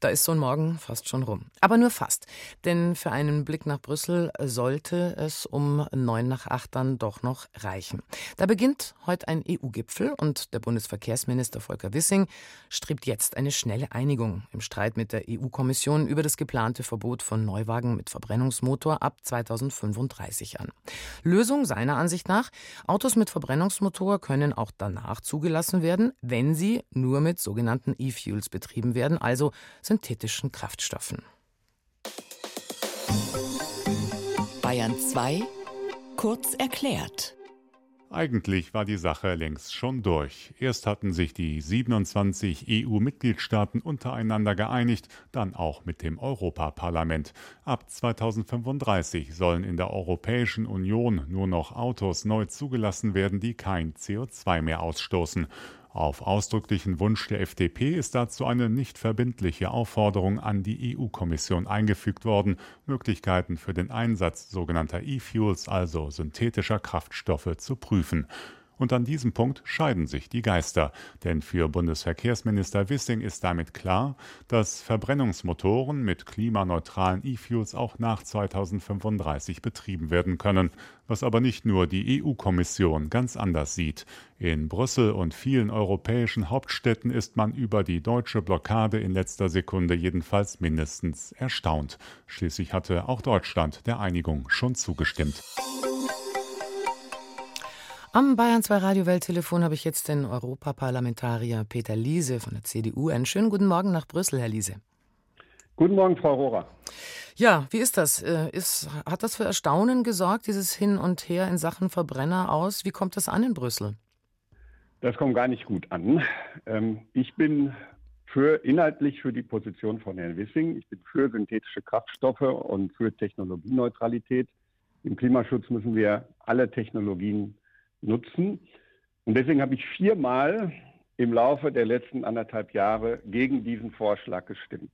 Da ist so ein Morgen fast schon rum. Aber nur fast. Denn für einen Blick nach Brüssel sollte es um neun nach acht dann doch noch reichen. Da beginnt heute ein EU-Gipfel und der Bundesverkehrsminister Volker Wissing strebt jetzt eine schnelle Einigung im Streit mit der EU-Kommission über das geplante Verbot von Neuwagen mit Verbrennungsmotor ab 2035 an. Lösung seiner Ansicht nach, Autos mit Verbrennungsmotor können auch danach zugelassen werden, wenn sie nur mit sogenannten E-Fuels betrieben werden, also synthetischen Kraftstoffen. Bayern 2 kurz erklärt. Eigentlich war die Sache längst schon durch. Erst hatten sich die 27 EU-Mitgliedstaaten untereinander geeinigt, dann auch mit dem Europaparlament. Ab 2035 sollen in der Europäischen Union nur noch Autos neu zugelassen werden, die kein CO2 mehr ausstoßen. Auf ausdrücklichen Wunsch der FDP ist dazu eine nicht verbindliche Aufforderung an die EU-Kommission eingefügt worden, Möglichkeiten für den Einsatz sogenannter E-Fuels, also synthetischer Kraftstoffe, zu prüfen. Und an diesem Punkt scheiden sich die Geister. Denn für Bundesverkehrsminister Wissing ist damit klar, dass Verbrennungsmotoren mit klimaneutralen E-Fuels auch nach 2035 betrieben werden können. Was aber nicht nur die EU-Kommission ganz anders sieht. In Brüssel und vielen europäischen Hauptstädten ist man über die deutsche Blockade in letzter Sekunde jedenfalls mindestens erstaunt. Schließlich hatte auch Deutschland der Einigung schon zugestimmt. Am Bayern 2 Radio Welttelefon habe ich jetzt den Europaparlamentarier Peter Liese von der CDU. Einen schönen guten Morgen nach Brüssel, Herr Liese. Guten Morgen, Frau Rohrer. Ja, wie ist das? Äh, ist, hat das für Erstaunen gesorgt, dieses Hin und Her in Sachen Verbrenner aus? Wie kommt das an in Brüssel? Das kommt gar nicht gut an. Ähm, ich bin für inhaltlich für die Position von Herrn Wissing. Ich bin für synthetische Kraftstoffe und für Technologieneutralität. Im Klimaschutz müssen wir alle Technologien nutzen. Und deswegen habe ich viermal im Laufe der letzten anderthalb Jahre gegen diesen Vorschlag gestimmt.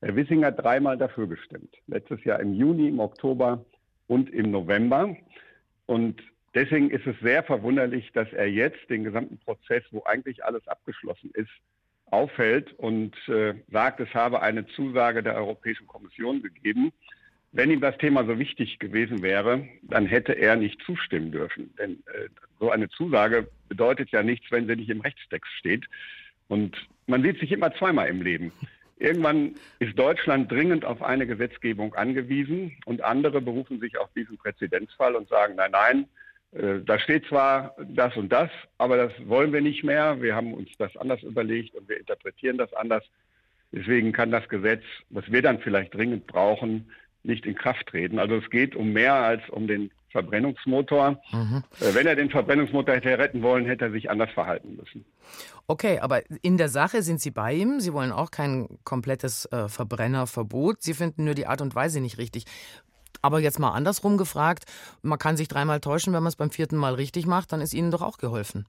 Herr Wissing hat dreimal dafür gestimmt. Letztes Jahr im Juni, im Oktober und im November. Und deswegen ist es sehr verwunderlich, dass er jetzt den gesamten Prozess, wo eigentlich alles abgeschlossen ist, auffällt und äh, sagt, es habe eine Zusage der Europäischen Kommission gegeben. Wenn ihm das Thema so wichtig gewesen wäre, dann hätte er nicht zustimmen dürfen. Denn äh, so eine Zusage bedeutet ja nichts, wenn sie nicht im Rechtstext steht. Und man sieht sich immer zweimal im Leben. Irgendwann ist Deutschland dringend auf eine Gesetzgebung angewiesen und andere berufen sich auf diesen Präzedenzfall und sagen, nein, nein, äh, da steht zwar das und das, aber das wollen wir nicht mehr. Wir haben uns das anders überlegt und wir interpretieren das anders. Deswegen kann das Gesetz, was wir dann vielleicht dringend brauchen, nicht in Kraft treten. Also es geht um mehr als um den Verbrennungsmotor. Mhm. Äh, wenn er den Verbrennungsmotor hätte retten wollen, hätte er sich anders verhalten müssen. Okay, aber in der Sache sind Sie bei ihm. Sie wollen auch kein komplettes äh, Verbrennerverbot. Sie finden nur die Art und Weise nicht richtig. Aber jetzt mal andersrum gefragt, man kann sich dreimal täuschen, wenn man es beim vierten Mal richtig macht, dann ist Ihnen doch auch geholfen.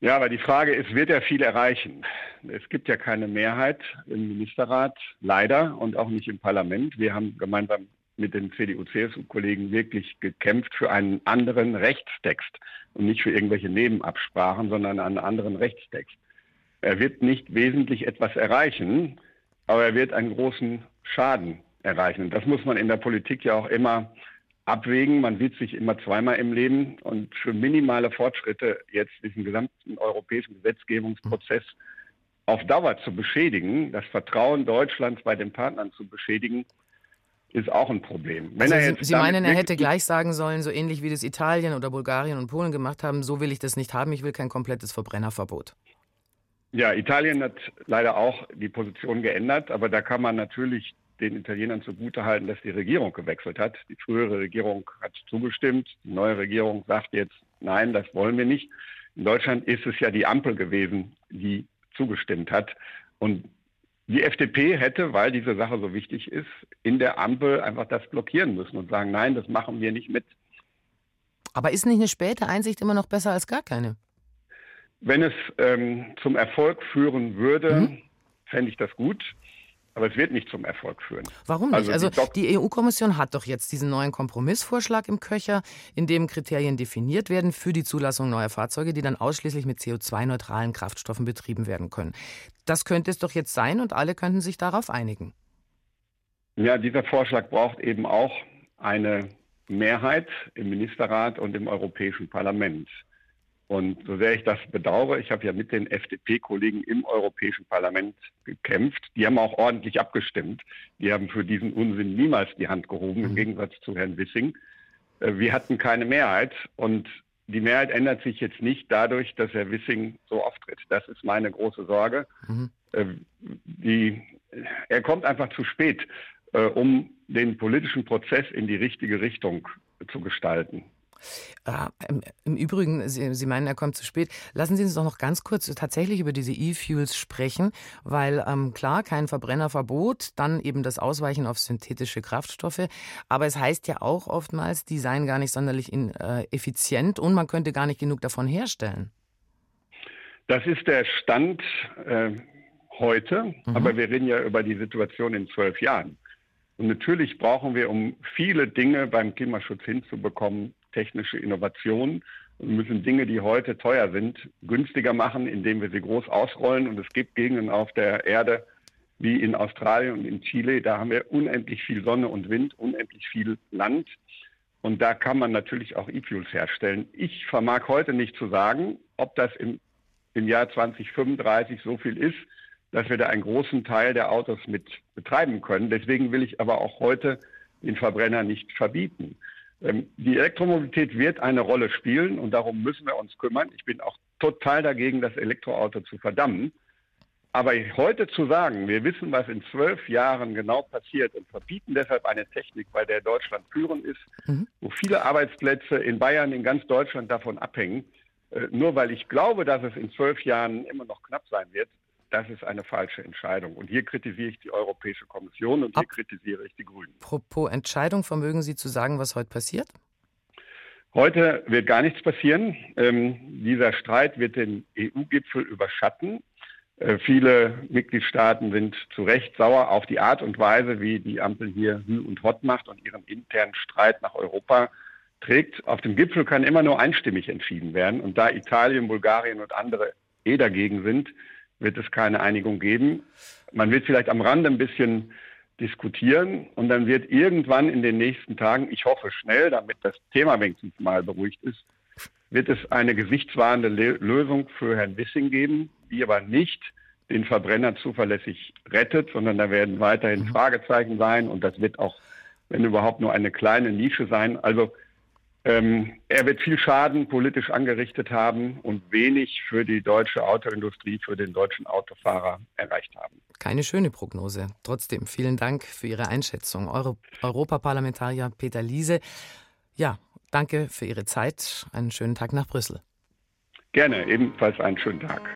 Ja, aber die Frage ist, wird er viel erreichen? Es gibt ja keine Mehrheit im Ministerrat, leider, und auch nicht im Parlament. Wir haben gemeinsam mit den CDU-CSU-Kollegen wirklich gekämpft für einen anderen Rechtstext und nicht für irgendwelche Nebenabsprachen, sondern einen anderen Rechtstext. Er wird nicht wesentlich etwas erreichen, aber er wird einen großen Schaden erreichen. Das muss man in der Politik ja auch immer abwägen. Man sieht sich immer zweimal im Leben und für minimale Fortschritte jetzt diesen gesamten europäischen Gesetzgebungsprozess auf Dauer zu beschädigen, das Vertrauen Deutschlands bei den Partnern zu beschädigen, ist auch ein Problem. Wenn also Sie, Sie meinen, er hätte gleich sagen sollen, so ähnlich wie das Italien oder Bulgarien und Polen gemacht haben, so will ich das nicht haben, ich will kein komplettes Verbrennerverbot. Ja, Italien hat leider auch die Position geändert, aber da kann man natürlich den Italienern zugutehalten, dass die Regierung gewechselt hat. Die frühere Regierung hat zugestimmt, die neue Regierung sagt jetzt, nein, das wollen wir nicht. In Deutschland ist es ja die Ampel gewesen, die zugestimmt hat. Und die FDP hätte, weil diese Sache so wichtig ist, in der Ampel einfach das blockieren müssen und sagen, nein, das machen wir nicht mit. Aber ist nicht eine späte Einsicht immer noch besser als gar keine? Wenn es ähm, zum Erfolg führen würde, mhm. fände ich das gut. Aber es wird nicht zum Erfolg führen. Warum nicht? Also, also die, die EU-Kommission hat doch jetzt diesen neuen Kompromissvorschlag im Köcher, in dem Kriterien definiert werden für die Zulassung neuer Fahrzeuge, die dann ausschließlich mit CO2-neutralen Kraftstoffen betrieben werden können. Das könnte es doch jetzt sein und alle könnten sich darauf einigen. Ja, dieser Vorschlag braucht eben auch eine Mehrheit im Ministerrat und im Europäischen Parlament. Und so sehr ich das bedauere, ich habe ja mit den FDP-Kollegen im Europäischen Parlament gekämpft. Die haben auch ordentlich abgestimmt. Die haben für diesen Unsinn niemals die Hand gehoben, im mhm. Gegensatz zu Herrn Wissing. Äh, wir hatten keine Mehrheit und die Mehrheit ändert sich jetzt nicht dadurch, dass Herr Wissing so auftritt. Das ist meine große Sorge. Mhm. Äh, die, er kommt einfach zu spät, äh, um den politischen Prozess in die richtige Richtung zu gestalten. Äh, im, Übrigen, Sie, Sie, meinen, er kommt zu spät. Lassen Sie uns doch noch ganz kurz tatsächlich über diese E-Fuels sprechen, weil ähm, klar, kein Verbrennerverbot, dann eben das Ausweichen auf synthetische Kraftstoffe. Aber es heißt ja auch oftmals, die seien gar nicht sonderlich in, äh, effizient und man könnte gar nicht genug davon herstellen. Das ist der Stand äh, heute, mhm. aber wir reden ja über die Situation in zwölf Jahren. Und natürlich brauchen wir, um viele Dinge beim Klimaschutz hinzubekommen, technische Innovationen und müssen Dinge, die heute teuer sind, günstiger machen, indem wir sie groß ausrollen. Und es gibt Gegenden auf der Erde, wie in Australien und in Chile, da haben wir unendlich viel Sonne und Wind, unendlich viel Land. Und da kann man natürlich auch E-Fuels herstellen. Ich vermag heute nicht zu sagen, ob das im, im Jahr 2035 so viel ist, dass wir da einen großen Teil der Autos mit betreiben können. Deswegen will ich aber auch heute den Verbrenner nicht verbieten. Ähm, die Elektromobilität wird eine Rolle spielen und darum müssen wir uns kümmern. Ich bin auch total dagegen, das Elektroauto zu verdammen. Aber heute zu sagen, wir wissen, was in zwölf Jahren genau passiert und verbieten deshalb eine Technik, bei der Deutschland führend ist, mhm. wo viele Arbeitsplätze in Bayern, in ganz Deutschland davon abhängen, äh, nur weil ich glaube, dass es in zwölf Jahren immer noch knapp sein wird, das ist eine falsche Entscheidung. Und hier kritisiere ich die Europäische Kommission und hier Ab kritisiere ich die Grünen. Apropos Entscheidung, vermögen Sie zu sagen, was heute passiert? Heute wird gar nichts passieren. Ähm, dieser Streit wird den EU-Gipfel überschatten. Äh, viele Mitgliedstaaten sind zu Recht sauer auf die Art und Weise, wie die Ampel hier Hü und Hott macht und ihren internen Streit nach Europa trägt. Auf dem Gipfel kann immer nur einstimmig entschieden werden. Und da Italien, Bulgarien und andere eh dagegen sind, wird es keine Einigung geben. Man wird vielleicht am Rande ein bisschen diskutieren und dann wird irgendwann in den nächsten Tagen, ich hoffe schnell, damit das Thema wenigstens mal beruhigt ist, wird es eine gesichtswahrende Lösung für Herrn Wissing geben, die aber nicht den Verbrenner zuverlässig rettet, sondern da werden weiterhin mhm. Fragezeichen sein und das wird auch, wenn überhaupt, nur eine kleine Nische sein. Also ähm, er wird viel Schaden politisch angerichtet haben und wenig für die deutsche Autoindustrie, für den deutschen Autofahrer erreicht haben. Keine schöne Prognose. Trotzdem vielen Dank für Ihre Einschätzung. Euro Europaparlamentarier Peter Liese. Ja, danke für Ihre Zeit. Einen schönen Tag nach Brüssel. Gerne, ebenfalls einen schönen Tag.